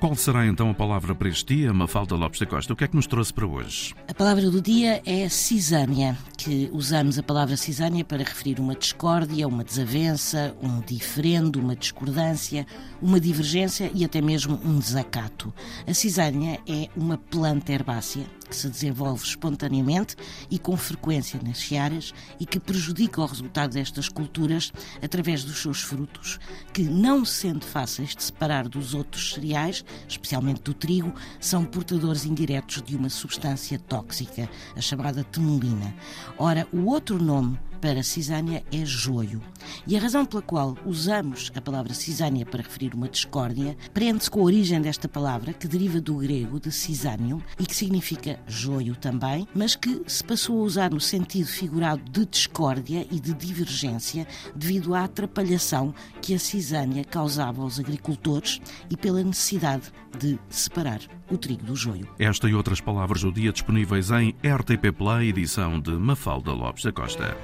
Qual será então a palavra para este dia, Mafalda Lopes da Costa? O que é que nos trouxe para hoje? A palavra do dia é cisânia, que usamos a palavra cisânia para referir uma discórdia, uma desavença, um diferendo, uma discordância, uma divergência e até mesmo um desacato. A cisânia é uma planta herbácea que se desenvolve espontaneamente e com frequência nas searas e que prejudica o resultado destas culturas através dos seus frutos, que, não sendo fáceis de separar dos outros cereais, especialmente do trigo, são portadores indiretos de uma substância tóxica, a chamada temulina. Ora, o outro nome para cisânia é joio. E a razão pela qual usamos a palavra cisânia para referir uma discórdia prende-se com a origem desta palavra, que deriva do grego de cisânium e que significa joio também, mas que se passou a usar no sentido figurado de discórdia e de divergência devido à atrapalhação que a cisânia causava aos agricultores e pela necessidade de separar o trigo do joio. Esta e outras palavras do dia disponíveis em RTP Play, edição de Mafalda Lopes da Costa.